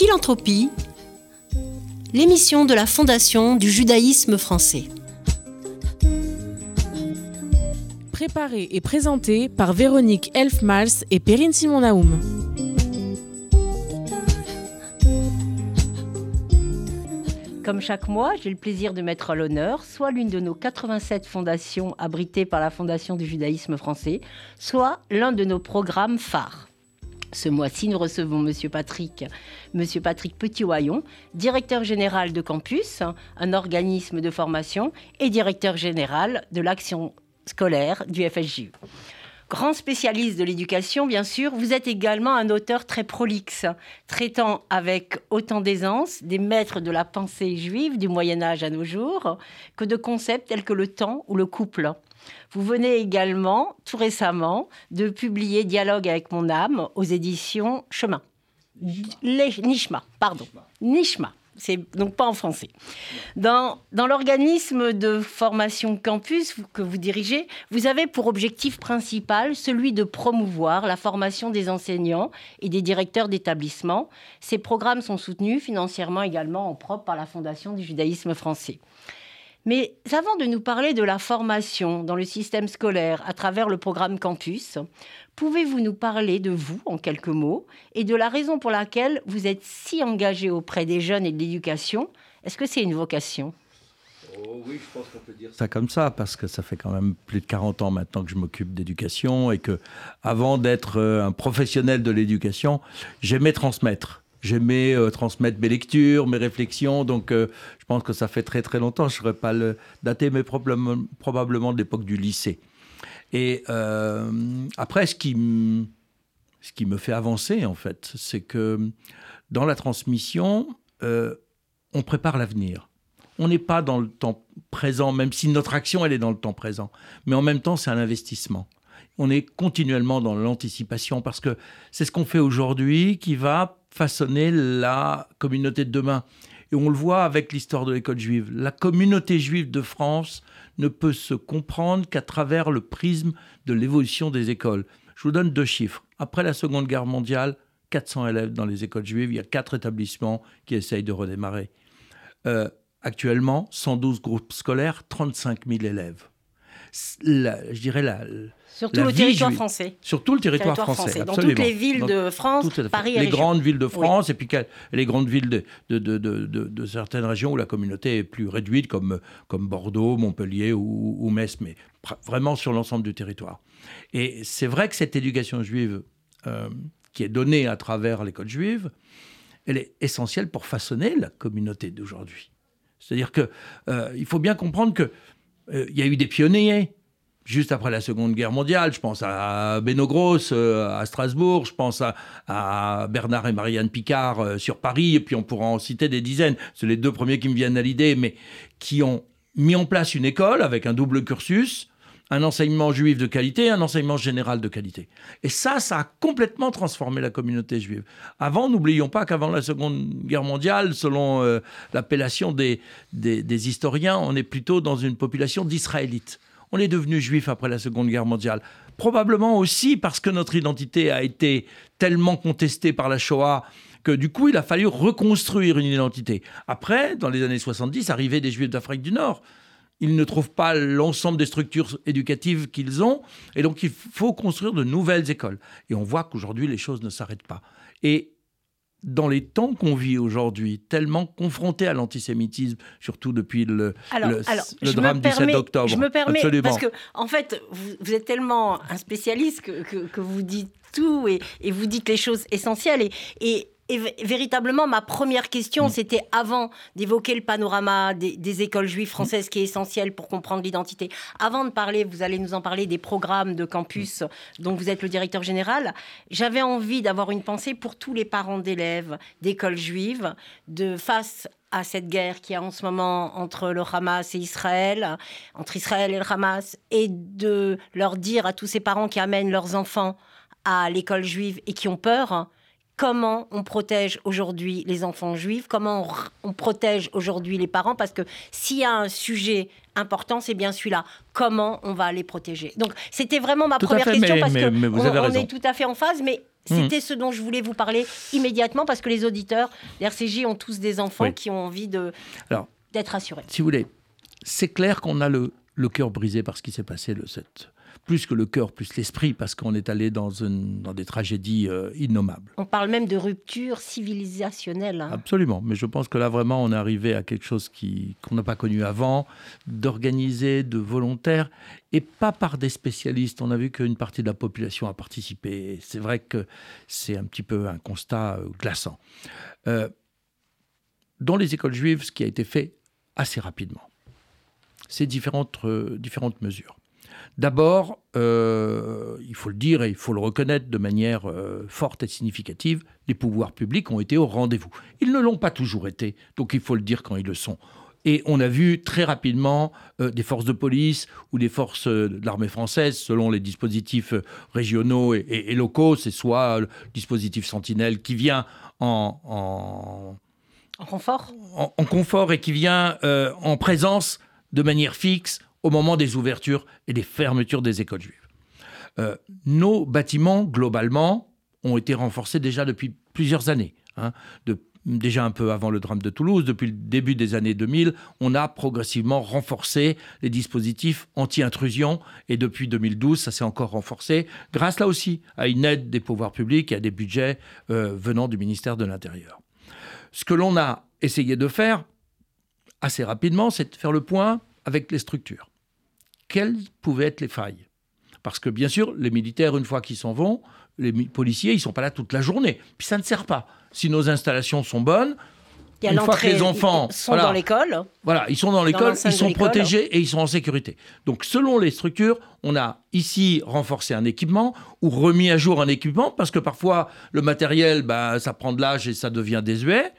Philanthropie, l'émission de la Fondation du judaïsme français. Préparée et présentée par Véronique Elfmals et Perrine Simon-Naoum. Comme chaque mois, j'ai le plaisir de mettre à l'honneur soit l'une de nos 87 fondations abritées par la Fondation du judaïsme français, soit l'un de nos programmes phares. Ce mois-ci, nous recevons Monsieur Patrick, Monsieur Patrick Petit-Oyon, directeur général de Campus, un organisme de formation, et directeur général de l'action scolaire du FSJU. Grand spécialiste de l'éducation, bien sûr, vous êtes également un auteur très prolixe, traitant avec autant d'aisance des maîtres de la pensée juive du Moyen Âge à nos jours que de concepts tels que le temps ou le couple. Vous venez également, tout récemment, de publier Dialogue avec mon âme aux éditions Chemin. Nishma, pardon. Nishma c'est donc pas en français. Dans, dans l'organisme de formation campus que vous dirigez, vous avez pour objectif principal celui de promouvoir la formation des enseignants et des directeurs d'établissements. Ces programmes sont soutenus financièrement également en propre par la Fondation du judaïsme français. Mais avant de nous parler de la formation dans le système scolaire à travers le programme Campus, pouvez-vous nous parler de vous en quelques mots et de la raison pour laquelle vous êtes si engagé auprès des jeunes et de l'éducation? Est-ce que c'est une vocation? Oh oui, je pense qu'on peut dire ça comme ça, parce que ça fait quand même plus de 40 ans maintenant que je m'occupe d'éducation et que, avant d'être euh, un professionnel de l'éducation, j'aimais transmettre. J'aimais euh, transmettre mes lectures, mes réflexions, donc euh, je pense que ça fait très très longtemps. Je ne saurais pas le dater, mais probablement, de l'époque du lycée. Et euh, après, ce qui, ce qui me fait avancer, en fait, c'est que dans la transmission, on prépare l'avenir. On n'est pas dans le temps présent, même si notre action, elle est dans le temps présent. Mais en même temps, c'est un investissement on est continuellement dans l'anticipation parce que c'est ce qu'on fait aujourd'hui qui va façonner la communauté de demain. Et on le voit avec l'histoire de l'école juive. La communauté juive de France ne peut se comprendre qu'à travers le prisme de l'évolution des écoles. Je vous donne deux chiffres. Après la Seconde Guerre mondiale, 400 élèves dans les écoles juives. Il y a quatre établissements qui essayent de redémarrer. Euh, actuellement, 112 groupes scolaires, 35 000 élèves. Je dirais la, sur tout le territoire français. Sur tout le territoire, français, Dans toutes les villes de France, Paris Les grandes villes de France et puis les grandes villes de, de, de, de, certaines régions où la communauté est plus réduite, comme, comme Bordeaux, Montpellier ou, Metz, mais vraiment sur l'ensemble du territoire. Et c'est vrai que cette éducation juive euh, qui est donnée à travers l'école juive, elle est essentielle pour façonner la communauté d'aujourd'hui. C'est-à-dire qu'il euh, faut bien comprendre euh, il y a eu des pionniers juste après la Seconde Guerre mondiale. Je pense à Beno Gross euh, à Strasbourg, je pense à, Bernard et Marianne Picard euh, sur Paris, et puis on pourra en citer des dizaines. C'est les deux premiers qui me viennent à l'idée, mais qui ont mis en place une école avec un double cursus, un enseignement juif de qualité, un enseignement général de qualité. Et ça, ça a complètement transformé la communauté juive. Avant, n'oublions pas qu'avant la Seconde Guerre mondiale, selon euh, l'appellation des, des historiens, on est plutôt dans une population d'Israélites on est devenu juif après la Seconde Guerre mondiale. Probablement aussi parce que notre identité a été tellement contestée par la Shoah que du coup, il a fallu reconstruire une identité. Après, dans les années 70, arrivaient des juifs d'Afrique du Nord. Ils ne trouvent pas l'ensemble des structures éducatives qu'ils ont, et donc il faut construire de nouvelles écoles. Et on voit qu'aujourd'hui, les choses ne s'arrêtent pas. Et dans les temps qu'on vit aujourd'hui, tellement confrontés à l'antisémitisme, surtout depuis le, le, drame du 7 octobre. Je me permets, parce que, en fait, vous, êtes tellement un spécialiste que, vous dites tout et, et, vous dites les choses essentielles. Et, et et véritablement, ma première question, mm. c'était avant d'évoquer le panorama des, écoles juives françaises, qui est essentiel pour comprendre l'identité. Avant de parler, vous allez nous en parler des programmes de campus dont vous êtes le directeur général. J'avais envie d'avoir une pensée pour tous les parents d'élèves d'écoles juives, de face à cette guerre qui est en ce moment entre le Hamas et Israël, entre Israël et le Hamas, et de leur dire à tous ces parents qui amènent leurs enfants à l'école juive et qui ont peur, comment on protège aujourd'hui les enfants juifs, comment on, protège aujourd'hui les parents, parce que s'il y a un sujet important, c'est bien celui-là. Comment on va les protéger? Donc, c'était vraiment ma première question, parce que on, est tout à fait en phase, mais C'était ce dont je voulais vous parler immédiatement parce que les auditeurs d'RCJ ont tous des enfants Oui. qui ont envie de d'être assurés. si vous voulez, c'est clair qu'on a le, le cœur brisé par ce qui s'est passé le 7. Plus que le cœur, plus l'esprit, parce qu'on est allé dans, une, dans des tragédies euh, innommables. On parle même de rupture civilisationnelle. hein. Absolument, mais je pense que là vraiment on est arrivé à quelque chose qui qu'on n'a pas connu avant, d'organisé, de volontaire, et pas par des spécialistes. On a vu qu'une partie de la population a participé. C'est vrai que c'est un petit peu un constat euh, glaçant. Euh, dans les écoles juives, ce qui a été fait assez rapidement, c'est différentes, euh, différentes mesures. D'abord, euh, il faut le dire et il faut le reconnaître de manière euh, forte et significative, les pouvoirs publics ont été au rendez-vous. Ils ne l'ont pas toujours été, donc il faut le dire quand ils le sont. Et on a vu très rapidement euh, des forces de police ou des forces euh, de l'armée française, selon les dispositifs euh, régionaux et, et- et locaux, c'est soit le dispositif Sentinelle qui vient en- en, En renfort en, en confort et qui vient en présence de manière fixe au moment des ouvertures et des fermetures des écoles juives. Euh, nos bâtiments, globalement, ont été renforcés déjà depuis plusieurs années. hein. Déjà un peu avant le drame de Toulouse, depuis le début des années 2000, on a progressivement renforcé les dispositifs anti-intrusion et depuis 2012, ça s'est encore renforcé grâce là aussi à une aide des pouvoirs publics et à des budgets euh, venant du ministère de l'Intérieur. Ce que l'on a essayé de faire assez rapidement, c'est de faire le point avec les structures. Quelles pouvaient être les failles Parce que bien sûr, les militaires, une fois qu'ils s'en vont, les policiers, ils ne sont pas là toute la journée. Puis ça ne sert pas. Si nos installations sont bonnes, Il y a Une fois que les enfants, ils sont voilà. dans l'école. voilà, ils sont dans l'école, ils sont protégés et ils sont en sécurité. Donc, selon les structures, on a ici renforcé un équipement ou remis à jour un équipement parce que parfois le matériel, bah, ça prend de l'âge et ça devient désuet.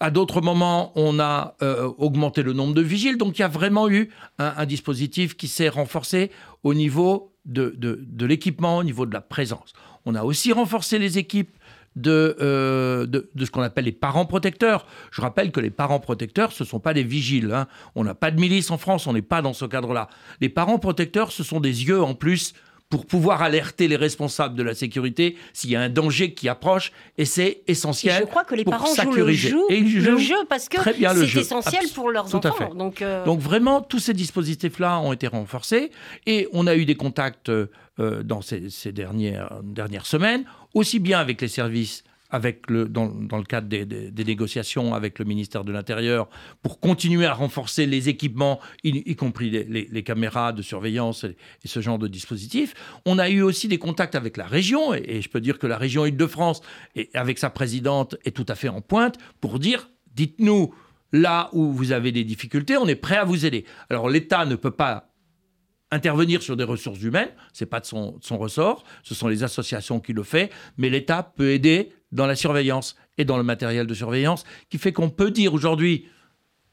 À d'autres moments, on a euh, augmenté le nombre de vigiles. Donc, il y a vraiment eu un, un dispositif qui s'est renforcé au niveau de, de- de l'équipement, au niveau de la présence. On a aussi renforcé les équipes de, euh, de, de ce qu'on appelle les parents protecteurs. Je rappelle que les parents protecteurs, ce ne sont pas des vigiles. hein. On n'a pas de milice en France, on n'est pas dans ce cadre-là. Les parents protecteurs, ce sont des yeux en plus pour pouvoir alerter les responsables de la sécurité s'il y a un danger qui approche, et c'est Et essentiel. je crois que les parents jouent le jeu, Et le parce que c'est essentiel pour leurs tout à enfants. fait. Donc, euh, Donc vraiment, tous ces dispositifs-là ont été renforcés et on a eu des contacts euh, dans ces, dernières, dernières semaines, aussi bien avec les services, avec le, dans, dans le cadre des, des- négociations avec le ministère de l'Intérieur, pour continuer à renforcer les équipements, y, compris les, les- caméras de surveillance et, ce genre de dispositifs. On a eu aussi des contacts avec la région, et, et je peux dire que la région Île-de-France, avec sa présidente, est tout à fait en pointe pour dire, dites-nous là où vous avez des difficultés, on est prêt à vous aider. Alors l'État ne peut pas intervenir sur des ressources humaines, c'est pas de son, de son ressort, ce sont les associations qui le font, mais l'État peut aider dans la surveillance et dans le matériel de surveillance, qui fait qu'on peut dire aujourd'hui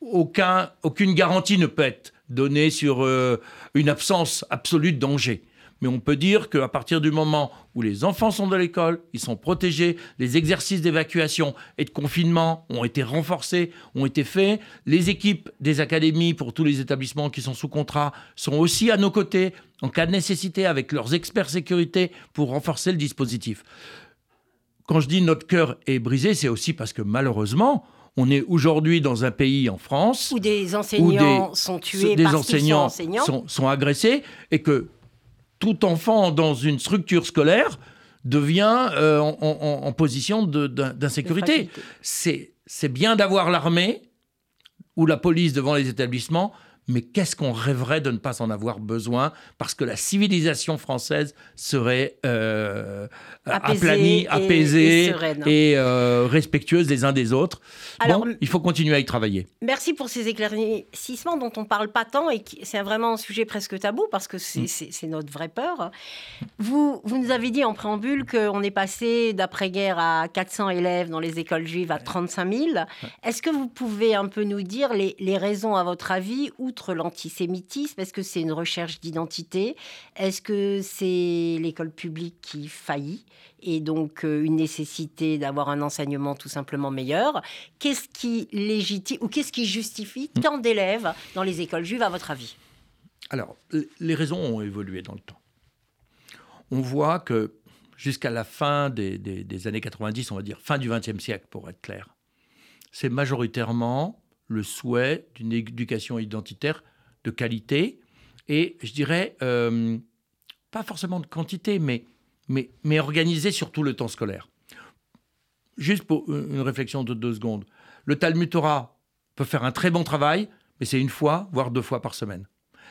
aucun, aucune garantie ne peut être donnée sur euh, une absence absolue de danger. Mais on peut dire qu'à partir du moment où les enfants sont de l'école, ils sont protégés, les exercices d'évacuation et de confinement ont été renforcés, ont été faits, les équipes des académies pour tous les établissements qui sont sous contrat sont aussi à nos côtés en cas de nécessité avec leurs experts sécurité pour renforcer le dispositif. Quand je dis notre cœur est brisé, c'est aussi parce que malheureusement, on est aujourd'hui dans un pays en France où des où enseignants des, sont tués des parce qu'ils sont enseignants enseignants. sont, sont agressés et que tout enfant dans une structure scolaire devient euh, en, en- en position d'insécurité. c'est bien d'avoir l'armée ou la police devant les établissements, mais qu'est-ce qu'on rêverait de ne pas en avoir besoin parce que la civilisation française serait euh, Apaisée aplanie, et- apaisée et sereine. et, euh, respectueuse les uns des autres. Alors, bon, il faut continuer à y travailler. Merci pour ces éclaircissements dont on parle pas tant et qui c'est vraiment un sujet presque tabou parce que Mm. c'est notre vraie peur. Vous, vous nous avez dit en préambule qu'on est passé d'après-guerre à 400 élèves dans les écoles juives à 35 000. Est-ce que vous pouvez un peu nous dire les, les raisons, à votre avis, outre l'antisémitisme Est-ce que c'est une recherche d'identité? Est-ce que c'est l'école publique qui faillit et donc euh, une nécessité d'avoir un enseignement tout simplement meilleur? Qu'est-ce qui légitime ou qu'est-ce qui justifie Mm. tant d'élèves dans les écoles juives, à votre avis? Alors, les raisons ont évolué dans le temps. On voit que, jusqu'à la fin des, des- des années 90, on va dire fin du XXe siècle pour être clair, c'est majoritairement le souhait d'une éducation identitaire de qualité et je dirais euh, pas forcément de quantité, mais, mais, mais organisée sur tout le temps scolaire. Juste pour une réflexion de deux secondes. Le Talmud Torah peut faire un très bon travail, mais c'est une fois, voire deux fois par semaine.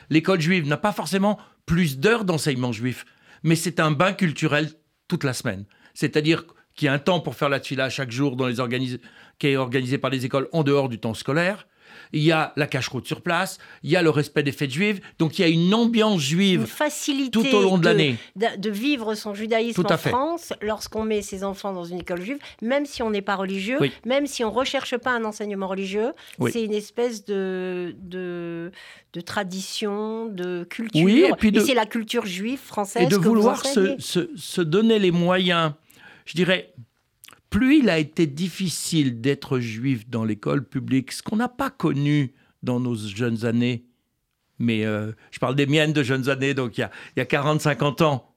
L'école juive n'a pas forcément plus d'heures d'enseignement juif, mais c'est un bain culturel toute la semaine. C'est-à-dire qu'il y a un temps pour faire la tfila chaque jour dans les organis- qui est organisé par les écoles en dehors du temps scolaire. Il y a la cache-route sur place, il y a le respect des fêtes juives, donc il y a une ambiance Une juive facilité tout au long de l'année. de, de vivre son judaïsme Tout à en fait. France lorsqu'on met ses enfants dans une école juive, même si on n'est pas religieux, Oui. même si on ne recherche pas un enseignement religieux, Oui. c'est une espèce de, de, de tradition, de culture. Oui, et de- c'est la culture juive française et de que vous vouloir se- se donner les moyens. Je dirais, plus il a été difficile d'être juif dans l'école publique, ce qu'on n'a pas connu dans nos jeunes années, mais euh, je parle des miennes de jeunes années, donc il y a, il y a 40-50 ans,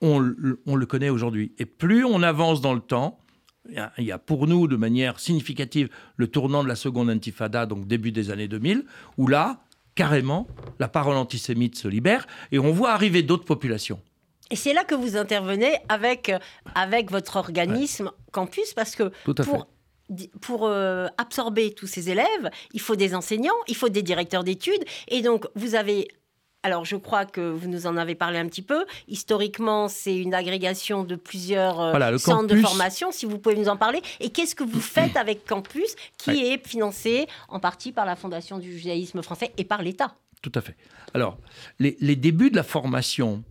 on, le- on le connaît aujourd'hui. Et plus on avance dans le temps, il y, a, y a pour nous de manière significative le tournant de la seconde intifada, donc début des années 2000, où là, carrément, la parole antisémite se libère et on voit arriver d'autres populations. Et c'est là que vous intervenez avec, euh, avec votre organisme Campus, parce que pour, pour euh, absorber tous ces élèves, il faut des enseignants, il faut des directeurs d'études. Et donc, vous avez. Alors, je crois que vous nous en avez parlé un petit peu. Historiquement, c'est une agrégation de plusieurs euh, Voilà, le centres de formation, si vous pouvez nous en parler. Et qu'est-ce que vous faites avec Campus, qui Ouais. est financé en partie par la Fondation du judaïsme français et par l'État? Tout à fait. Alors, les, les débuts de la formation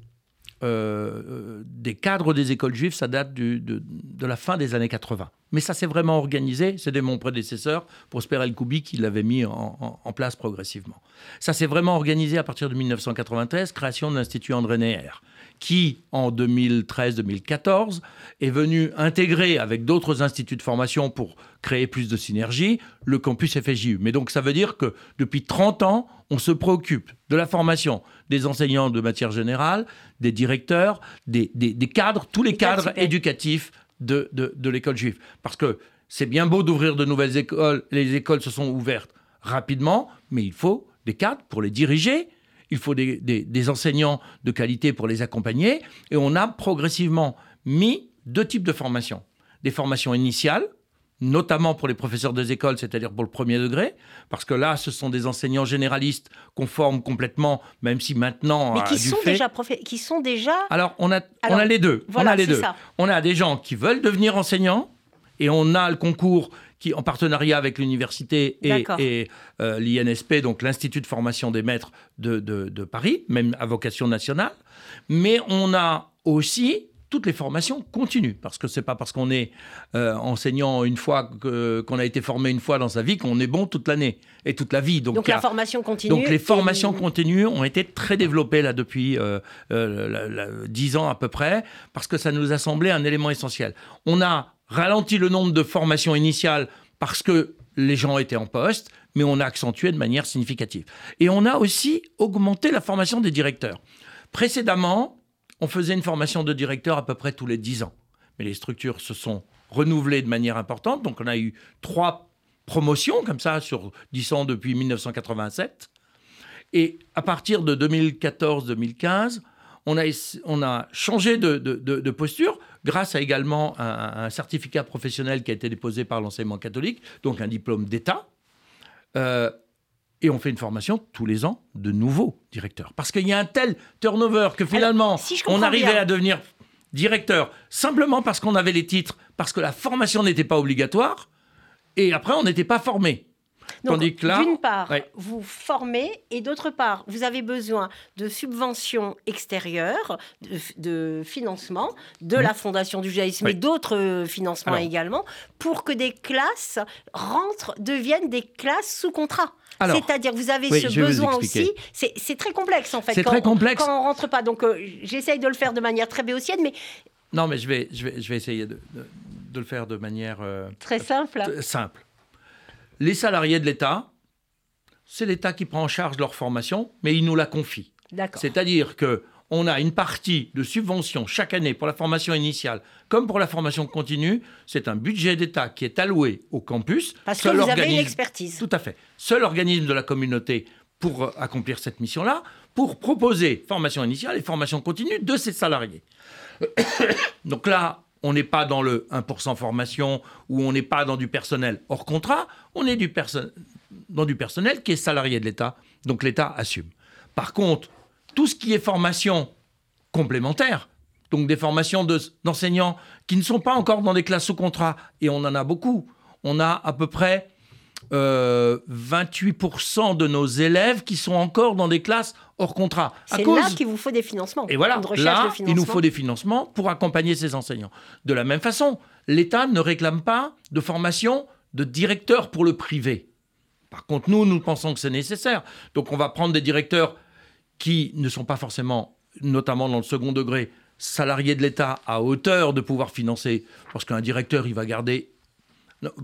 euh, euh, des cadres des écoles juives, ça date de, la fin des années 80. Mais ça s'est vraiment organisé. C'était mon prédécesseur, Prosper El Koubi, qui l'avait mis en place progressivement. Ça s'est vraiment organisé à partir de 1993, création de l'Institut André Neher, qui, en 2013-2014, est venu intégrer avec d'autres instituts de formation pour créer plus de synergie le campus FSJU. Mais donc ça veut dire que depuis 30 ans, on se préoccupe de la formation des enseignants de matière générale, des directeurs, des, des- des cadres, tous les cadres éducatifs de, de- de l'école juive. Parce que c'est bien beau d'ouvrir de nouvelles écoles, les écoles se sont ouvertes rapidement, mais il faut des cadres pour les diriger, il faut des, des- des enseignants de qualité pour les accompagner, et on a progressivement mis deux types de formations. Des formations initiales, notamment pour les professeurs des écoles, c'est-à-dire pour le premier degré, parce que là, ce sont des enseignants généralistes qu'on forme complètement, même si maintenant... Mais à qui sont, fait- déjà qui sont déjà alors, on a, on a les deux. voilà, on a les deux. ça. On a des gens qui veulent devenir enseignants et on a le concours qui, en partenariat avec l'université et, euh, l'INSP, donc l'Institut de formation des maîtres de, de- de Paris, même à vocation nationale. Mais on a aussi toutes les formations continues, parce que c'est pas parce qu'on est euh, enseignant une fois, qu'on a été formé une fois dans sa vie, qu'on est bon toute l'année et toute la vie. Donc, la formation continue. donc les et- formations continues ont été très développées là depuis euh, euh, 10 ans à peu près, parce que ça nous a semblé un élément essentiel. On a ralenti le nombre de formations initiales parce que les gens étaient en poste, mais on a accentué de manière significative. Et on a aussi augmenté la formation des directeurs. Précédemment, on faisait une formation de directeur à peu près tous les 10 ans. Mais les structures se sont renouvelées de manière importante. Donc on a eu trois promotions comme ça sur 10 ans depuis 1987. Et à partir de 2014-2015, on a, on a changé de- de posture grâce à également un, un certificat professionnel qui a été déposé par l'enseignement catholique, donc un diplôme d'État. Euh, et on fait une formation tous les ans de nouveaux directeurs. Parce qu'il y a un tel turnover que finalement, si on arrivait bien. à devenir directeur simplement parce qu'on avait les titres, parce que la formation n'était pas obligatoire, et après, on n'était pas formé. Donc, Tandis que là- d'une part, Ouais. vous formez et d'autre part, vous avez besoin de subventions extérieures, de, de financement, de la Fondation du judaïsme Oui. et d'autres euh, financements Alors. également, pour que des classes rentrent, deviennent des classes sous contrat. C'est-à-dire, vous avez Oui, ce besoin aussi. C'est très complexe en fait. C'est très complexe. Quand on rentre pas. Donc, euh, j'essaye de le faire de manière très béotienne, mais Non, mais je vais, je vais, je vais essayer de, de- de le faire de manière euh, très simple. simple. Les salariés de l'État, c'est l'État qui prend en charge leur formation, mais il nous la confie. D'accord. C'est-à-dire que on a une partie de subvention chaque année pour la formation initiale comme pour la formation continue. C'est un budget d'État qui est alloué au campus. Parce que vous avez une organisme- expertise. Tout à fait. Seul organisme de la communauté pour euh, accomplir cette mission-là, pour proposer formation initiale et formation continue de ses salariés. Donc là, on n'est pas dans le 1% formation ou on n'est pas dans du personnel hors contrat, on est du dans du personnel qui est salarié de l'État. Donc l'État assume. Par contre, tout ce qui est formation complémentaire, donc des formations de- d'enseignants qui ne sont pas encore dans des classes sous contrat, et on en a beaucoup. On a à peu près euh, 28% de nos élèves qui sont encore dans des classes hors contrat. C'est cause- là qu'il vous faut des financements. et voilà, là, il nous faut des financements pour accompagner ces enseignants. De la même façon, l'État ne réclame pas de formation de directeur pour le privé. Par contre, nous, nous pensons que c'est nécessaire. Donc, on va prendre des directeurs qui ne sont pas forcément, notamment dans le second degré, salariés de l'État à hauteur de pouvoir financer. Parce qu'un directeur, il va garder...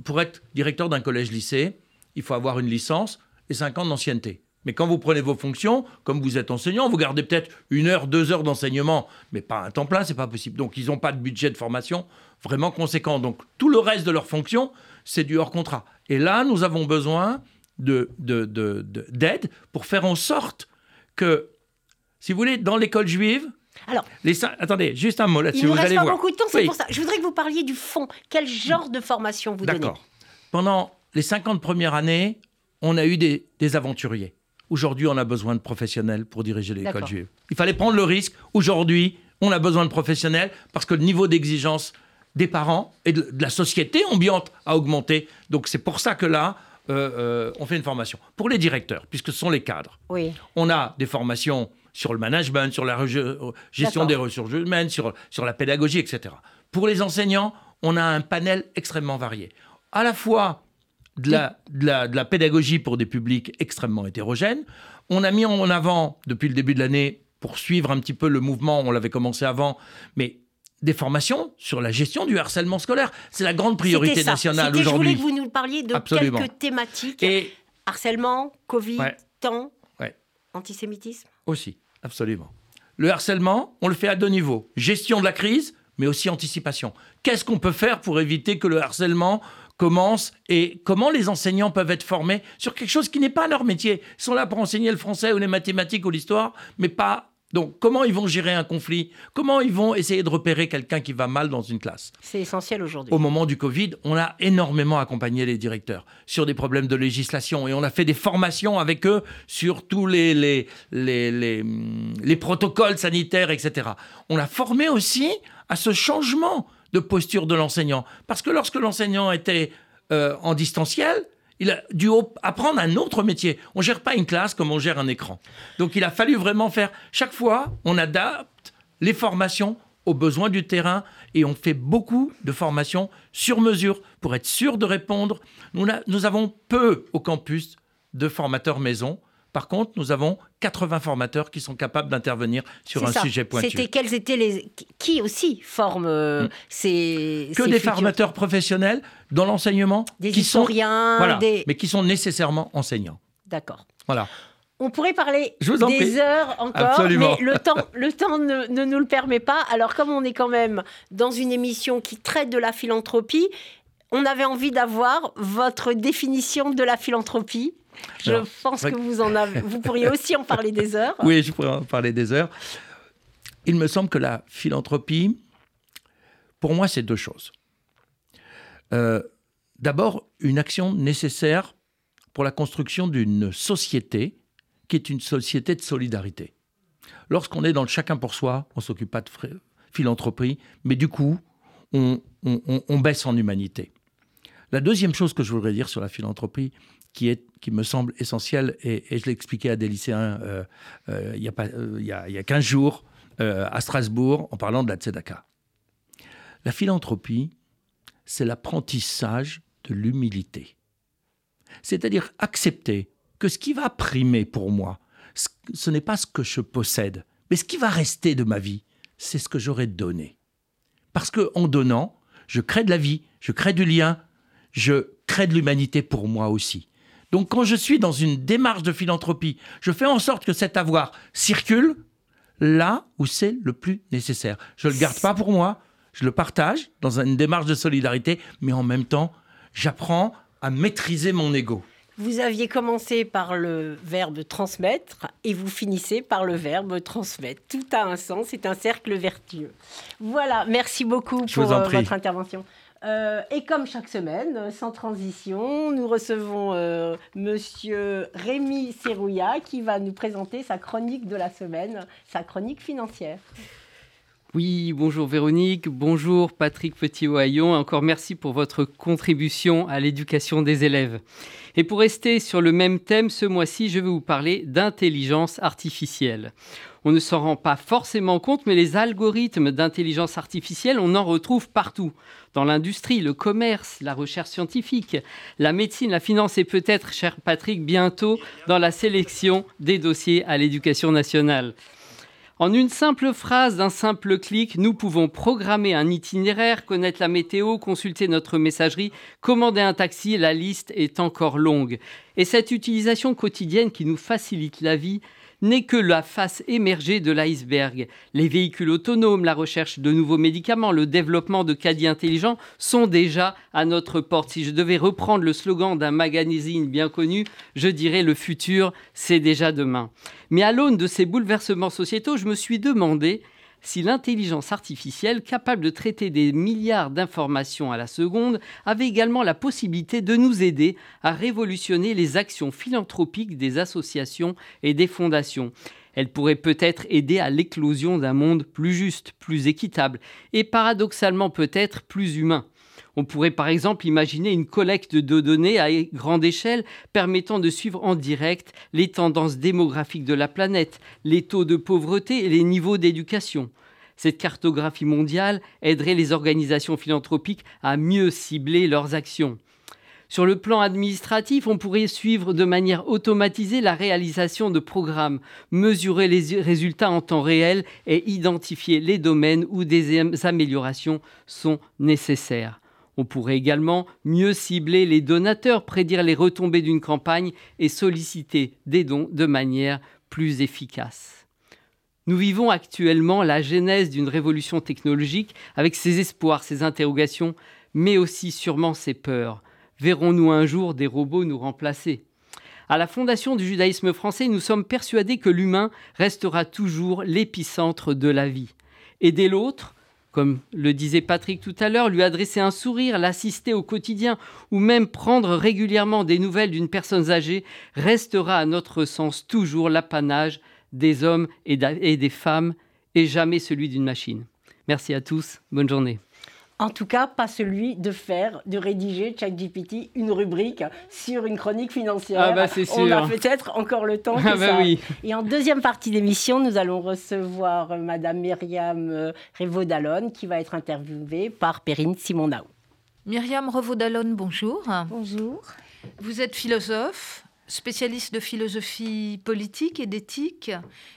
Pour être directeur d'un collège-lycée, il faut avoir une licence et 5 ans d'ancienneté. Mais quand vous prenez vos fonctions, comme vous êtes enseignant, vous gardez peut-être une heure, deux heures d'enseignement, mais pas un temps plein, c'est pas possible. Donc ils n'ont pas de budget de formation vraiment conséquent. Donc tout le reste de leurs fonctions, c'est du hors contrat. Et là, nous avons besoin de, de- de- de- d'aide pour faire en sorte que, si vous voulez, dans l'école juive, Alors, les attendez, juste un mot là-dessus, il ne reste allez pas voir. beaucoup de temps, c'est Oui. pour ça. Je voudrais que vous parliez du fond. Quel genre de formation vous donnez D'accord. Pendant les 50 premières années, on a eu des, des aventuriers. Aujourd'hui, on a besoin de professionnels pour diriger l'école juive. Il fallait prendre le risque. Aujourd'hui, on a besoin de professionnels parce que le niveau d'exigence des parents et de, de la société ambiante a augmenté. Donc c'est pour ça que là, euh, euh, on fait une formation. Pour les directeurs, puisque ce sont les cadres, Oui. on a des formations sur le management, sur la re- gestion des ressources humaines, sur, sur la pédagogie, etc. Pour les enseignants, on a un panel extrêmement varié. À la fois de la, de la- de la pédagogie pour des publics extrêmement hétérogènes. On a mis en avant, depuis le début de l'année, pour suivre un petit peu le mouvement, on l'avait commencé avant, mais des formations sur la gestion du harcèlement scolaire. C'est la grande priorité nationale C'était- Je voulais aujourd'hui. que vous nous parliez de Absolument. quelques thématiques. Et Harcèlement, Covid, Ouais. temps, Ouais. antisémitisme. Aussi, absolument. Le harcèlement, on le fait à deux niveaux. Gestion de la crise, mais aussi anticipation. Qu'est-ce qu'on peut faire pour éviter que le harcèlement commence et comment les enseignants peuvent être formés sur quelque chose qui n'est pas leur métier? Ils sont là pour enseigner le français ou les mathématiques ou l'histoire, mais pas... Donc, comment ils vont gérer un conflit? Comment ils vont essayer de repérer quelqu'un qui va mal dans une classe? C'est essentiel aujourd'hui. au moment du Covid, on a énormément accompagné les directeurs sur des problèmes de législation et on a fait des formations avec eux sur tous les, les, les, les, hum, les protocoles sanitaires, etc. On a formé aussi à ce changement de posture de l'enseignant. Parce que lorsque l'enseignant était euh, en distanciel, il a dû apprendre un autre métier. On gère pas une classe comme on gère un écran. Donc il a fallu vraiment faire. Chaque fois, on adapte les formations aux besoins du terrain et on fait beaucoup de formations sur mesure pour être sûr de répondre. Nous, nous avons peu au campus de formateurs maison. Par contre, nous avons 80 formateurs qui sont capables d'intervenir sur un ça. sujet pointu. C'était quels étaient les qui aussi forment euh, ces Hmm. Que ces des futurs- formateurs professionnels dans l'enseignement des qui sont, historiens, voilà, des mais qui sont nécessairement enseignants. d'accord. Voilà. On pourrait parler Je vous en des prie. heures encore, Absolument. mais le temps, le temps ne, ne nous le permet pas. Alors, comme on est quand même dans une émission qui traite de la philanthropie, on avait envie d'avoir votre définition de la philanthropie. Je Alors, pense que vous en avez, vous pourriez aussi en parler des heures. Oui, je pourrais en parler des heures. Il me semble que la philanthropie, pour moi, c'est deux choses. Euh, D'abord, une action nécessaire pour la construction d'une société qui est une société de solidarité. Lorsqu'on est dans le chacun pour soi, on ne s'occupe pas de philanthropie, mais du coup, on, on- on- on baisse en humanité. La deuxième chose que je voudrais dire sur la philanthropie, qui, est, qui me semble essentielle, et, et je l'ai expliqué à des lycéens euh, euh, il y a euh, y, a, il y a 15 jours à Strasbourg en parlant de la tzedaka. La philanthropie, c'est l'apprentissage de l'humilité. C'est-à-dire accepter que ce qui va primer pour moi, ce- ce n'est pas ce que je possède, mais ce qui va rester de ma vie, c'est ce que j'aurais donné. Parce que en donnant, je crée de la vie, je crée du lien, je crée de l'humanité pour moi aussi. Donc quand je suis dans une démarche de philanthropie, je fais en sorte que cet avoir circule, là où c'est le plus nécessaire. Je ne le garde pas pour moi, je le partage dans une démarche de solidarité, mais en même temps, j'apprends à maîtriser mon ego. Vous aviez commencé par le verbe transmettre et vous finissez par le verbe transmettre. Tout a un sens, c'est un cercle vertueux. Voilà, merci beaucoup pour euh, votre intervention. Euh, et comme chaque semaine, sans transition, nous recevons euh, Monsieur Rémi Serrouillat qui va nous présenter sa chronique de la semaine, sa chronique financière. Oui, bonjour Véronique, bonjour Patrick Petit-Ohaillon. Encore merci pour votre contribution à l'éducation des élèves. Et pour rester sur le même thème, ce mois-ci, je vais vous parler d'intelligence artificielle. On ne s'en rend pas forcément compte, mais les algorithmes d'intelligence artificielle, on en retrouve partout. Dans l'industrie, le commerce, la recherche scientifique, la médecine, la finance et peut-être, cher Patrick, bientôt dans la sélection des dossiers à l'éducation nationale. En une simple phrase, d'un simple clic, nous pouvons programmer un itinéraire, connaître la météo, consulter notre messagerie, commander un taxi, la liste est encore longue. Et cette utilisation quotidienne qui nous facilite la vie n'est que la face émergée de l'iceberg. Les véhicules autonomes, la recherche de nouveaux médicaments, le développement de caddies intelligents sont déjà à notre porte. Si je devais reprendre le slogan d'un magazine bien connu, je dirais le futur, c'est déjà demain. Mais à l'aune de ces bouleversements sociétaux, je me suis demandé si l'intelligence artificielle, capable de traiter des milliards d'informations à la seconde, avait également la possibilité de nous aider à révolutionner les actions philanthropiques des associations et des fondations. Elle pourrait peut-être aider à l'éclosion d'un monde plus juste, plus équitable et paradoxalement peut-être plus humain. On pourrait par exemple imaginer une collecte de données à grande échelle permettant de suivre en direct les tendances démographiques de la planète, les taux de pauvreté et les niveaux d'éducation. Cette cartographie mondiale aiderait les organisations philanthropiques à mieux cibler leurs actions. Sur le plan administratif, on pourrait suivre de manière automatisée la réalisation de programmes, mesurer les résultats en temps réel et identifier les domaines où des améliorations sont nécessaires. On pourrait également mieux cibler les donateurs, prédire les retombées d'une campagne et solliciter des dons de manière plus efficace. Nous vivons actuellement la genèse d'une révolution technologique avec ses espoirs, ses interrogations, mais aussi sûrement ses peurs. Verrons-nous un jour des robots nous remplacer? À la fondation du judaïsme français, nous sommes persuadés que l'humain restera toujours l'épicentre de la vie. Aider l'autre, comme le disait Patrick tout à l'heure, lui adresser un sourire, l'assister au quotidien ou même prendre régulièrement des nouvelles d'une personne âgée restera à notre sens toujours l'apanage des hommes et des femmes et jamais celui d'une machine. Merci à tous, bonne journée. En tout cas, pas celui de faire, de rédiger ChatGPT une rubrique sur une chronique financière. Ah bah c'est sûr. On a peut-être encore le temps. Ah bah oui. Et en deuxième partie d'émission, nous allons recevoir euh, Madame Myriam euh, Revaud-Dallon qui va être interviewée par Perrine Simonao. Myriam Revaud-Dallon, bonjour. Bonjour. Vous êtes philosophe, spécialiste de philosophie politique et d'éthique,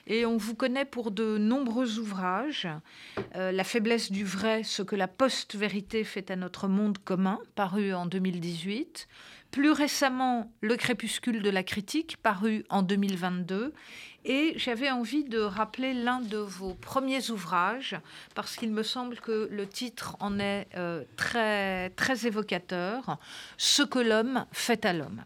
et on vous connaît pour de nombreux ouvrages. Euh, la faiblesse du vrai, ce que la post-vérité fait à notre monde commun, paru en 2018. Plus récemment, Le crépuscule de la critique, paru en 2022. Et j'avais envie de rappeler l'un de vos premiers ouvrages, parce qu'il me semble que le titre en est euh, très, très évocateur, Ce que l'homme fait à l'homme.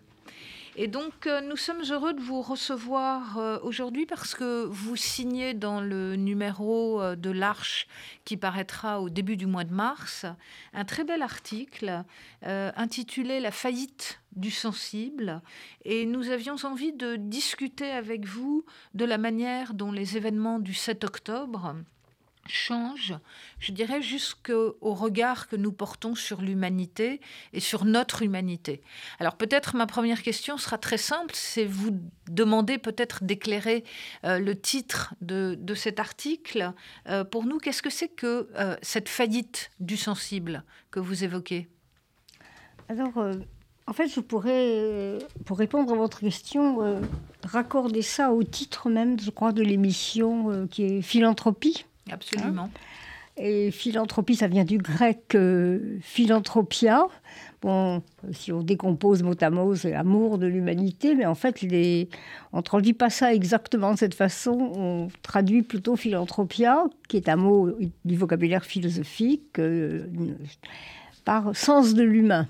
Et donc, euh, nous sommes heureux de vous recevoir euh, aujourd'hui parce que vous signez dans le numéro euh, de l'Arche qui paraîtra au début du mois de mars un très bel article intitulé La faillite du sensible. Et nous avions envie de discuter avec vous de la manière dont les événements du 7 octobre change, je dirais, jusqu'au regard que nous portons sur l'humanité et sur notre humanité. Alors peut-être ma première question sera très simple, c'est vous demander peut-être d'éclairer euh, le titre de, cet article. Euh, pour nous, qu'est-ce que c'est que euh, cette faillite du sensible que vous évoquez? Alors, en fait, je pourrais, pour répondre à votre question, raccorder ça au titre même, je crois, de l'émission qui est Philanthropie Absolument. Et philanthropie, ça vient du grec euh, philanthropia. Bon, si on décompose mot à mot, c'est amour de l'humanité, mais en fait, on ne traduit pas ça exactement de cette façon. On traduit plutôt philanthropia, qui est un mot du vocabulaire philosophique, euh, par sens de l'humain.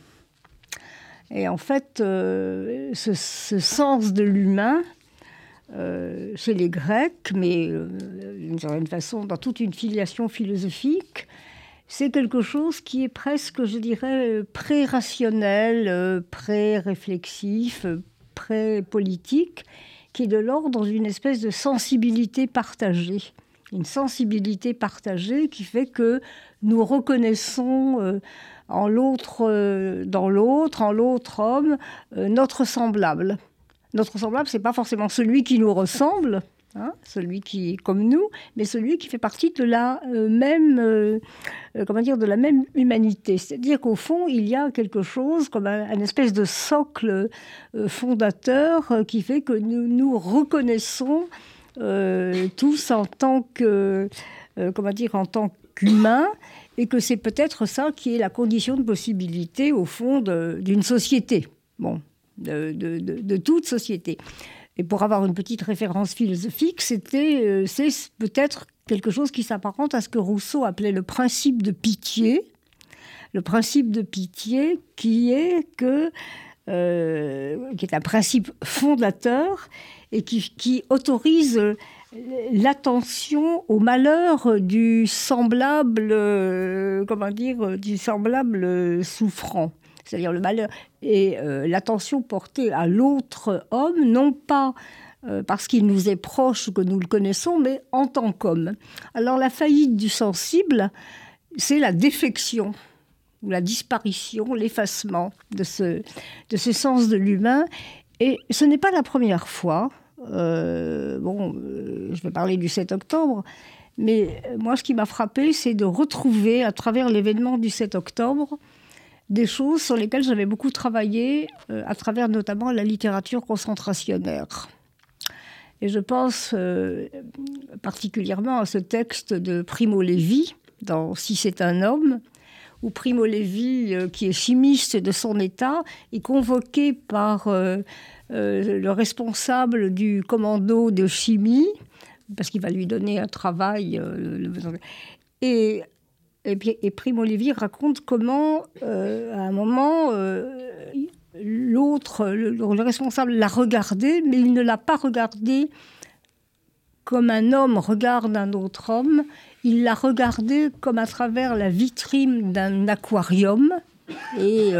Et en fait, euh, ce, sens de l'humain, euh, chez les Grecs, mais euh, d'une certaine façon dans toute une filiation philosophique, c'est quelque chose qui est presque, je dirais, pré-rationnel, pré-réflexif, pré-politique, qui est de l'ordre d'une espèce de sensibilité partagée. Une sensibilité partagée qui fait que nous reconnaissons en l'autre, euh, dans l'autre, en l'autre homme, euh, notre semblable. Notre semblable, c'est pas forcément celui qui nous ressemble, hein, celui qui est comme nous, mais celui qui fait partie de la euh, même, comment dire, de la même humanité. C'est-à-dire qu'au fond, il y a quelque chose comme un, espèce de socle fondateur qui fait que nous nous reconnaissons tous en tant que, comment dire, en tant qu'humains et que c'est peut-être ça qui est la condition de possibilité, au fond, d'une société, bon, de, toute société. Et pour avoir une petite référence philosophique, c'était, euh, c'est peut-être quelque chose qui s'apparente à ce que Rousseau appelait le principe de pitié. Le principe de pitié qui est que, euh, qui est un principe fondateur et qui, autorise l'attention au malheur du semblable, euh, comment dire, du semblable souffrant. C'est-à-dire le malheur et euh, l'attention portée à l'autre homme, non pas euh, parce qu'il nous est proche que nous le connaissons, mais en tant qu'homme. Alors la faillite du sensible, c'est la défection ou la disparition, l'effacement de ce, de ce sens de l'humain. Et ce n'est pas la première fois euh, bon, je vais parler du 7 octobre, mais moi, ce qui m'a frappé, c'est de retrouver, à travers l'événement du 7 octobre, des choses sur lesquelles j'avais beaucoup travaillé, euh, à travers notamment la littérature concentrationnaire. Et je pense particulièrement à ce texte de Primo Levi, dans Si c'est un homme, où Primo Levi, qui est chimiste de son état, est convoqué par euh, le responsable du commando de chimie, parce qu'il va lui donner un travail. Euh, et, Primo Levi raconte comment, euh, à un moment, l'autre, le, responsable l'a regardé, mais il ne l'a pas regardé comme un homme regarde un autre homme, il l'a regardé comme à travers la vitrine d'un aquarium. Et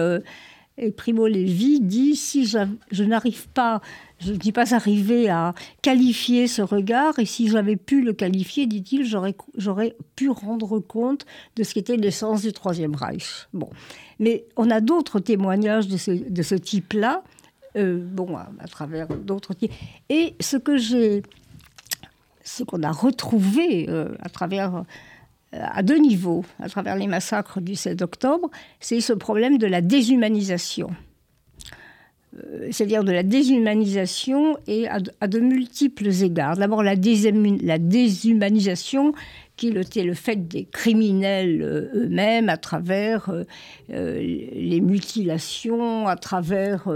et Primo Levi dit si je, n'arrive pas, je ne dis pas arriver à qualifier ce regard, et si j'avais pu le qualifier, dit-il, j'aurais pu rendre compte de ce qu'était l'essence du Troisième Reich. Bon. Mais on a d'autres témoignages de ce, type-là, euh, bon, à, travers d'autres types. Et ce que j'ai, ce qu'on a retrouvé euh, à travers à deux niveaux à travers les massacres du 7 octobre, c'est ce problème de la déshumanisation. Euh, c'est-à-dire de la déshumanisation et à de, multiples égards. D'abord la, déshumanisation qui était le fait des criminels euh, eux-mêmes à travers euh, euh, les mutilations, à travers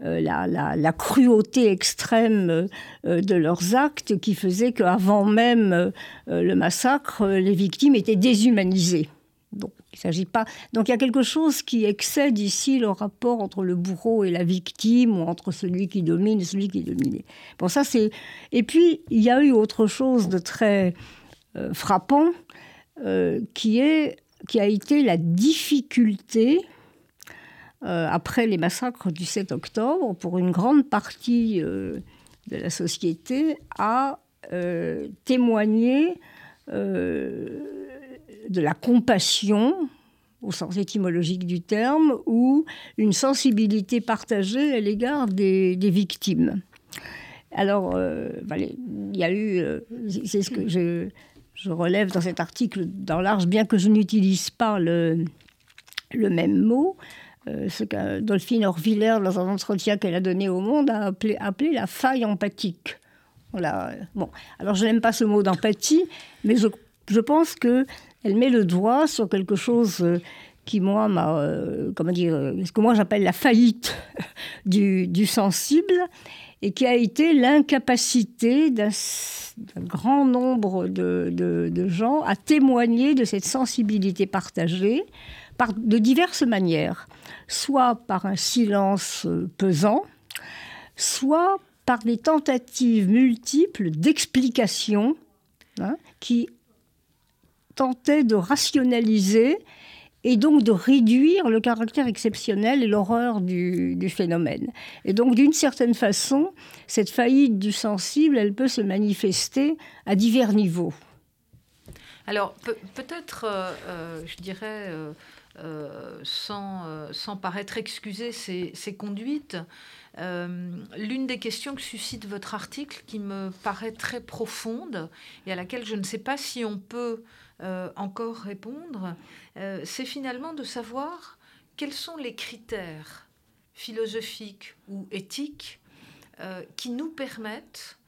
la, cruauté extrême de leurs actes qui faisait qu'avant même le massacre, les victimes étaient déshumanisées. Donc, il s'agit pas. Donc, il y a quelque chose qui excède ici le rapport entre le bourreau et la victime, ou entre celui qui domine et celui qui est dominé. Bon, ça, c'est. Et puis, il y a eu autre chose de très euh, frappant, euh, qui, est, qui a été la difficulté, euh, après les massacres du 7 octobre, pour une grande partie de la société, à témoigner de la compassion au sens étymologique du terme, ou une sensibilité partagée à l'égard des, victimes. Alors, il y a eu, c'est ce que je, je relève dans cet article dans large, bien que je n'utilise pas le, le même mot, euh, ce que Dolphine Orviller, dans un entretien qu'elle a donné au Monde, a appelé, appelé la faille empathique. Voilà. Bon, alors je n'aime pas ce mot d'empathie, mais je je pense que elle met le doigt sur quelque chose qui, moi, m'a, comment dire, ce que moi j'appelle la faillite du, du sensible, et qui a été l'incapacité d'un grand nombre de, gens à témoigner de cette sensibilité partagée par, de diverses manières, soit par un silence pesant, soit par des tentatives multiples d'explication hein, qui tentaient de rationaliser et donc de réduire le caractère exceptionnel et l'horreur du, phénomène. Et donc, d'une certaine façon, cette faillite du sensible, elle peut se manifester à divers niveaux. Alors, peut-être, euh, euh, je dirais, euh, sans, sans, paraître excuser ces, ces conduites, l'une des questions que suscite votre article, qui me paraît très profonde et à laquelle je ne sais pas si on peut encore répondre, euh, c'est finalement de savoir quels sont les critères philosophiques ou éthiques euh, qui nous permettent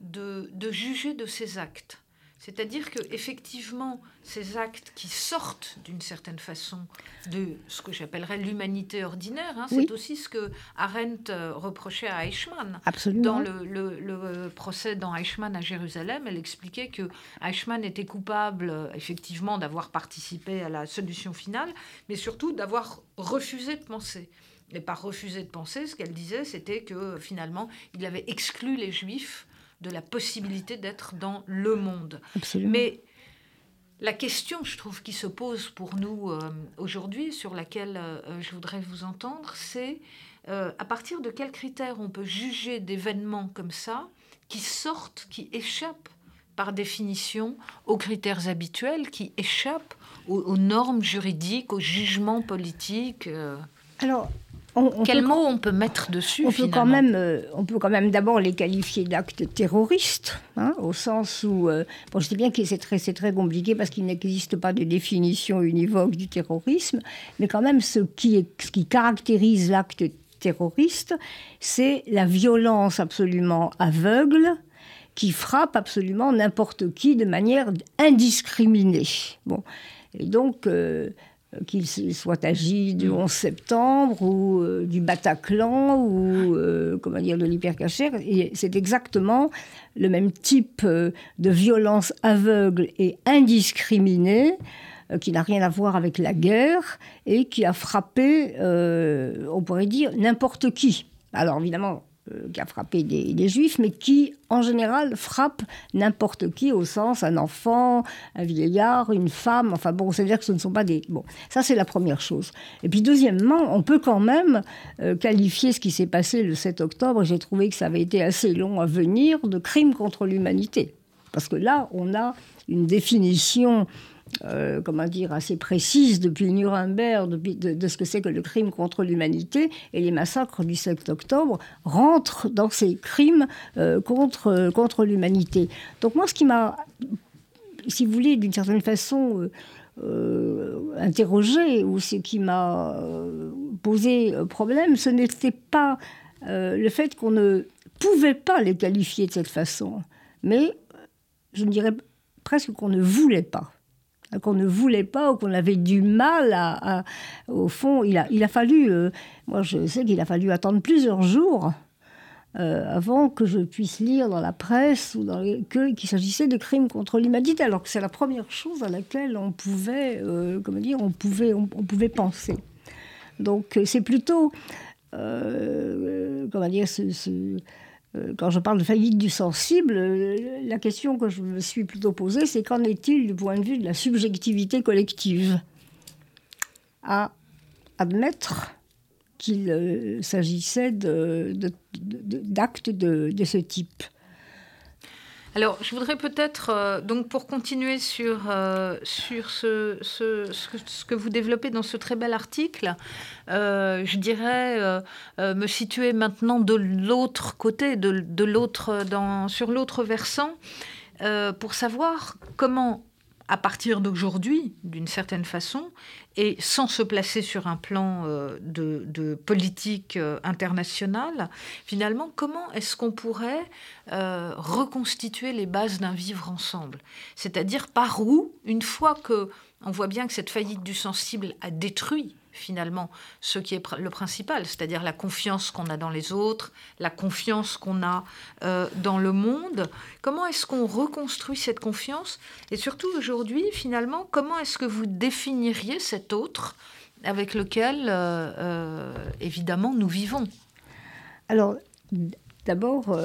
de, de juger de ces actes. C'est-à-dire que effectivement, ces actes qui sortent d'une certaine façon de ce que j'appellerais l'humanité ordinaire, hein, c'est aussi ce que Arendt euh, reprochait à Eichmann. Absolument. Dans le, procès dans Eichmann à Jérusalem, elle expliquait que Eichmann était coupable euh, effectivement d'avoir participé à la solution finale, mais surtout d'avoir refusé de penser. Et par refuser de penser, ce qu'elle disait, c'était que finalement, il avait exclu les juifs de la possibilité d'être dans le monde. Mais la question, je trouve, qui se pose pour nous euh, aujourd'hui, sur laquelle euh, je voudrais vous entendre, c'est euh, à partir de quels critères on peut juger d'événements comme ça qui sortent, qui échappent par définition aux critères habituels, qui échappent aux, aux normes juridiques, aux jugements politiques. Alors, quel mot on peut mettre dessus on peut, quand même, euh, on peut quand même d'abord les qualifier d'actes terroristes, hein, au sens où... Euh, bon, je sais bien que c'est très, très compliqué parce qu'il n'existe pas de définition univoque du terrorisme, mais quand même ce qui, est, ce qui caractérise l'acte terroriste, c'est la violence absolument aveugle qui frappe absolument n'importe qui de manière indiscriminée. Bon. Et donc, euh, qu'il soit agi du 11 mm. septembre ou euh, du Bataclan ou euh, comment dire de l'hypercachère. C'est exactement le même type de violence aveugle et indiscriminée qui n'a rien à voir avec la guerre et qui a frappé, on pourrait dire, n'importe qui. Alors évidemment, euh, qui a frappé des, juifs, mais qui, en général, frappe n'importe qui, au sens un enfant, un vieillard, une femme. Enfin bon, c'est-à-dire que ce ne sont pas des... Bon, ça c'est la première chose. Et puis deuxièmement, on peut quand même euh, qualifier ce qui s'est passé le 7 octobre, j'ai trouvé que ça avait été assez long à venir, de crime contre l'humanité. Parce que là, on a une définition euh, comment dire, assez précise depuis Nuremberg, de, ce que c'est que le crime contre l'humanité, et les massacres du 7 octobre rentrent dans ces crimes euh, contre, contre l'humanité. Donc moi, ce qui m'a, si vous voulez, d'une certaine façon, euh, interrogé, ou ce qui m'a posé problème, ce n'était pas le fait qu'on ne pouvait pas les qualifier de cette façon, mais je dirais presque qu'on ne voulait pas qu'on ne voulait pas ou qu'on avait du mal à, Au fond, il a, il a fallu... Euh, moi, je sais qu'il a fallu attendre plusieurs jours euh, avant que je puisse lire dans la presse ou dans qu'il s'agissait de crimes contre l'humanité, alors que c'est la première chose à laquelle on pouvait, euh, dire, on pouvait, on, pouvait penser. Donc c'est plutôt, comment dire, euh, quand je parle de faillite du sensible, euh, la question que je me suis plutôt posée, c'est qu'en est-il du point de vue de la subjectivité collective À admettre qu'il euh, s'agissait d'actes de, ce type. Alors, je voudrais peut-être, euh, donc pour continuer sur, euh, ce, que vous développez dans ce très bel article, euh, je dirais me situer maintenant de l'autre côté, de, sur l'autre versant, pour savoir comment à partir d'aujourd'hui, d'une certaine façon, et sans se placer sur un plan euh, de, politique euh, internationale, finalement, comment est-ce qu'on pourrait euh, reconstituer les bases d'un vivre ensemble? C'est-à-dire par où, une fois que on voit bien que cette faillite du sensible a détruit finalement ce qui est le principal, c'est-à-dire la confiance qu'on a dans les autres, la confiance qu'on a euh, dans le monde. Comment est-ce qu'on reconstruit cette confiance? Et surtout aujourd'hui, finalement, comment est-ce que vous définiriez cet autre avec lequel, euh, euh, évidemment, nous vivons? Alors, d'abord,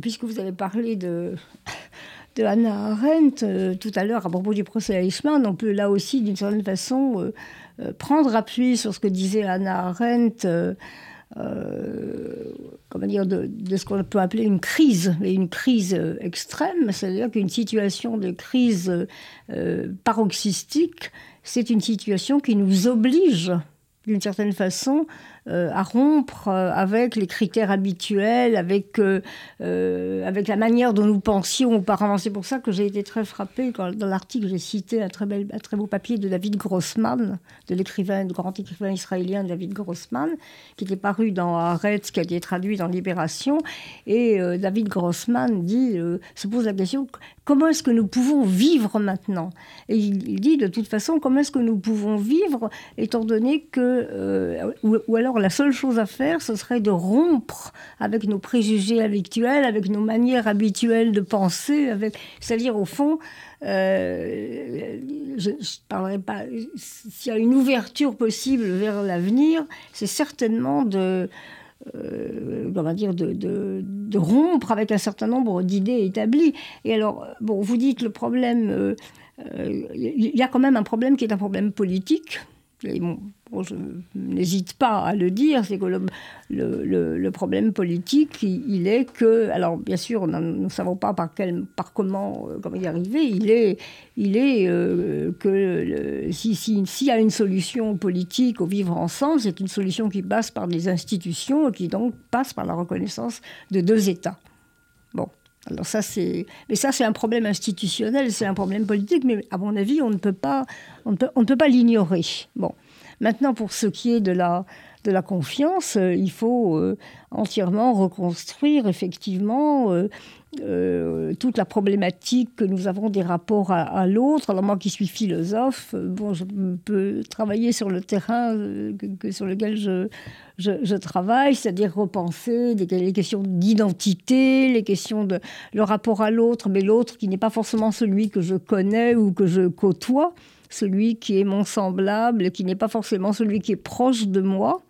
puisque vous avez parlé de de Hannah Arendt tout à l'heure à propos du procès à Eichmann, on peut là aussi, d'une certaine façon, prendre appui sur ce que disait Anna Arendt, euh, euh, comment dire, de, ce qu'on peut appeler une crise, et une crise extrême, c'est-à-dire qu'une situation de crise paroxystique, c'est une situation qui nous oblige, d'une certaine façon, euh, à rompre euh, avec les critères habituels, avec, euh, avec la manière dont nous pensions auparavant. C'est pour ça que j'ai été très frappée dans l'article j'ai cité un très, bel, un très beau papier de David Grossman, de l'écrivain, grand écrivain israélien David Grossman, qui était paru dans Haaretz, qui a été traduit dans Libération. Et David Grossman dit, se pose la question comment est-ce que nous pouvons vivre maintenant? Et il, dit de toute façon comment est-ce que nous pouvons vivre étant donné que, ou alors la seule chose à faire, ce serait de rompre avec nos préjugés habituels, avec nos manières habituelles de penser, c'est-à-dire au fond, euh, je ne parlerai pas, s'il y a une ouverture possible vers l'avenir, c'est certainement de, euh, dire, de, rompre avec un certain nombre d'idées établies. Et alors, bon, vous dites le problème, euh, il y a quand même un problème qui est un problème politique je n'hésite pas à le dire, c'est que le, problème politique, il, est que, alors bien sûr, nous ne savons pas par, quel, par comment, euh, comment y arriver, il est, il est euh, que s'il si, si, y a une solution politique au vivre ensemble, c'est une solution qui passe par des institutions et qui donc passe par la reconnaissance de deux États. Bon. Alors ça c'est, mais ça c'est un problème institutionnel, c'est un problème politique, mais à mon avis on ne peut pas, on ne peut, on ne peut pas l'ignorer. Bon, Maintenant, pour ce qui est de la, de la confiance, euh, il faut euh, entièrement reconstruire effectivement euh, toute la problématique que nous avons des rapports à, l'autre. Alors moi qui suis philosophe, bon, je peux travailler sur le terrain que, sur lequel je, travaille, c'est-à-dire repenser les questions d'identité, les questions de le rapport à l'autre, mais l'autre qui n'est pas forcément celui que je connais ou que je côtoie celui qui est mon semblable, qui n'est pas forcément celui qui est proche de moi.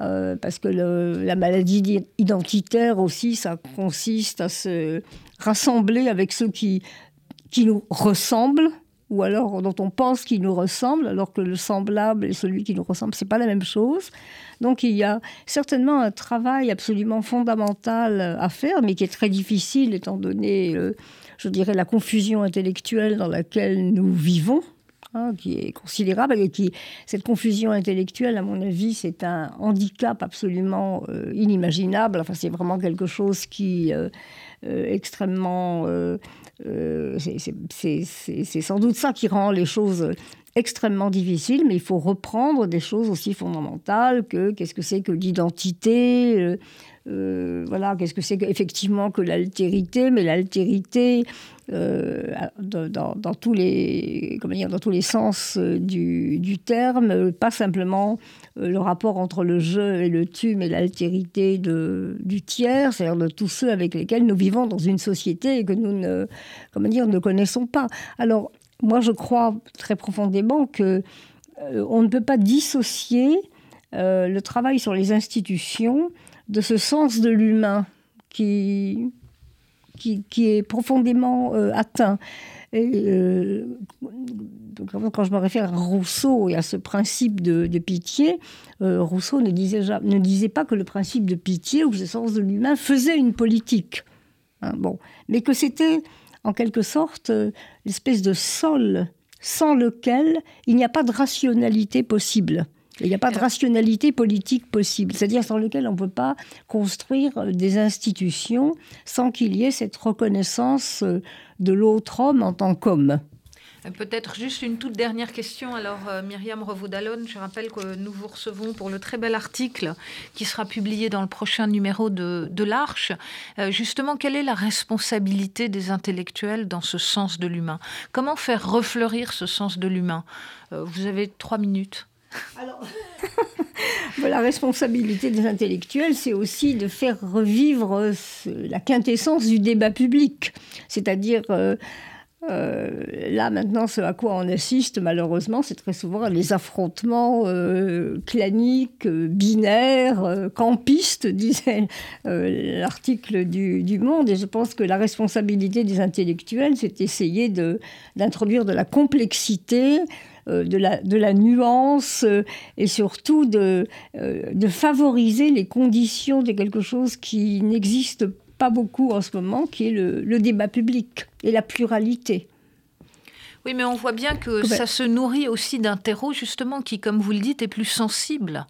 Euh, parce que la maladie identitaire aussi, ça consiste à se rassembler avec ceux qui, qui nous ressemblent, ou alors dont on pense qu'ils nous ressemblent, alors que le semblable et celui qui nous ressemble, c'est pas la même chose. Donc il y a certainement un travail absolument fondamental à faire, mais qui est très difficile étant donné, je dirais, la confusion intellectuelle dans laquelle nous vivons. Hein, qui est considérable et qui cette confusion intellectuelle, à mon avis, c'est un handicap absolument euh, inimaginable. Enfin, c'est vraiment quelque chose qui euh, euh extrêmement, euh, c'est sans doute ça qui rend les choses extrêmement difficiles, mais il faut reprendre des choses aussi fondamentales que qu'est-ce que c'est que l'identité. Euh, voilà, qu'est-ce que c'est effectivement que l'altérité, mais l'altérité, euh, dans, tous les, comment dire, dans tous les sens euh, du, terme, pas simplement le rapport entre le je et le tu, mais l'altérité du tiers, c'est-à-dire de tous ceux avec lesquels nous vivons dans une société et que nous ne, comment dire, ne connaissons pas. Alors, moi, je crois très profondément que on ne peut pas dissocier le travail sur les institutions de ce sens de l'humain qui, qui, est profondément euh, atteint. Et, euh, quand je me réfère à Rousseau et à ce principe de, pitié, euh, Rousseau ne disait, pas que le principe de pitié ou ce sens de l'humain faisait une politique. Hein, bon. Mais que c'était en quelque sorte l'espèce de sol sans lequel il n'y a pas de rationalité possible. Il n'y a pas de rationalité politique possible, c'est-à-dire sans lequel on ne peut pas construire euh, des institutions sans qu'il y ait cette reconnaissance euh, de l'autre homme en tant qu'homme. Peut-être juste une toute dernière question. Alors, euh, Myriam Revaudalon, je rappelle que nous vous recevons pour le très bel article qui sera publié dans le prochain numéro de, l'Arche. Euh, justement, quelle est la responsabilité des intellectuels dans ce sens de l'humain? Comment faire refleurir ce sens de l'humain? Euh, Vous avez trois minutes. La responsabilité des intellectuels, c'est aussi de faire revivre la quintessence du débat public, c'est-à-dire euh, là, maintenant, ce à quoi on assiste, malheureusement, c'est très souvent les affrontements euh, claniques, euh, binaires, campistes, disait l'article du, du, Monde. Et je pense que la responsabilité des intellectuels, c'est d'essayer d'introduire de, la complexité, de la, de, la, nuance et surtout de, de favoriser les conditions de quelque chose qui n'existe pas beaucoup en ce moment, qui est le, débat public et la pluralité. Oui, mais on voit bien que ça se nourrit aussi d'un terreau justement qui, comme vous le dites, est plus sensible.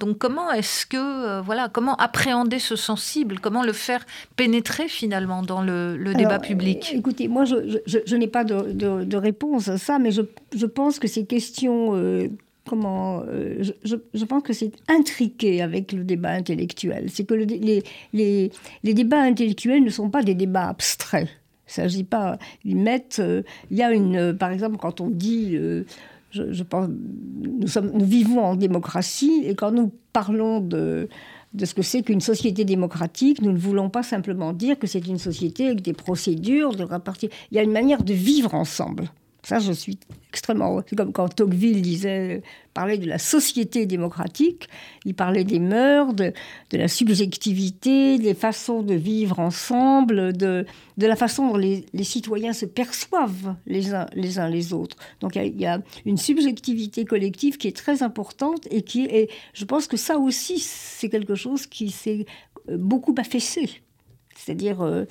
Donc comment est-ce que euh, voilà comment appréhender ce sensible, comment le faire pénétrer finalement dans le, débat public? Écoutez, moi je, n'ai pas de, réponse à ça, mais je, pense que ces questions euh, comment euh, je, pense que c'est intriqué avec le débat intellectuel. C'est que les, les, les, débats intellectuels ne sont pas des débats abstraits. Il ne s'agit pas. Ils mettent. Euh, il y a une. par exemple, quand on dit. Euh, je, pense. Nous, sommes, nous vivons en démocratie et quand nous parlons de de ce que c'est qu'une société démocratique. Nous ne voulons pas simplement dire que c'est une société avec des procédures, de repartir. Il y a une manière de vivre ensemble. Ça, je suis extrêmement. C'est comme quand Tocqueville disait, parlait de la société démocratique. Il parlait des mœurs, de, la subjectivité, des façons de vivre ensemble, de, la façon dont les, citoyens se perçoivent les uns les, autres. Donc il y, a une subjectivité collective qui est très importante et qui est. Je pense que ça aussi, c'est quelque chose qui s'est beaucoup affaissé. C'est-à-dire. Euh,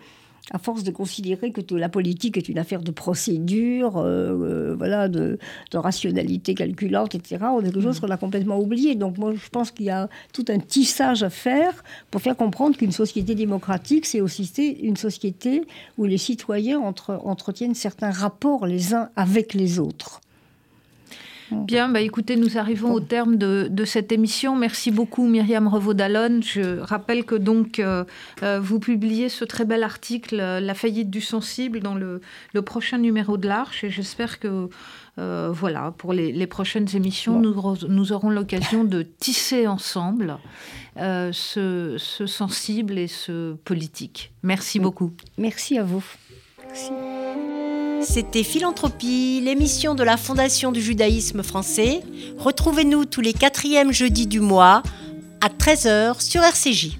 à force de considérer que la politique est une affaire de procédure, euh, euh, voilà, de, rationalité calculante, etc., on a quelque chose mm. qu'on a complètement oublié. Donc moi, je pense qu'il y a tout un tissage à faire pour faire comprendre qu'une société démocratique, c'est aussi une société où les citoyens entretiennent certains rapports les uns avec les autres. Bien, bah écoutez, nous arrivons au terme de, cette émission. Merci beaucoup Myriam Revaud-Dallon. Je rappelle que donc euh, euh, vous publiez ce très bel article euh, La faillite du sensible dans le, prochain numéro de l'Arche et j'espère que voilà, pour les, prochaines émissions, nous, aurons l'occasion de tisser ensemble ce, ce, sensible et ce politique. Merci beaucoup. Merci à vous. C'était Philanthropie, l'émission de la Fondation du judaïsme français. Retrouvez-nous tous les quatrièmes jeudis du mois à 13h sur RCJ.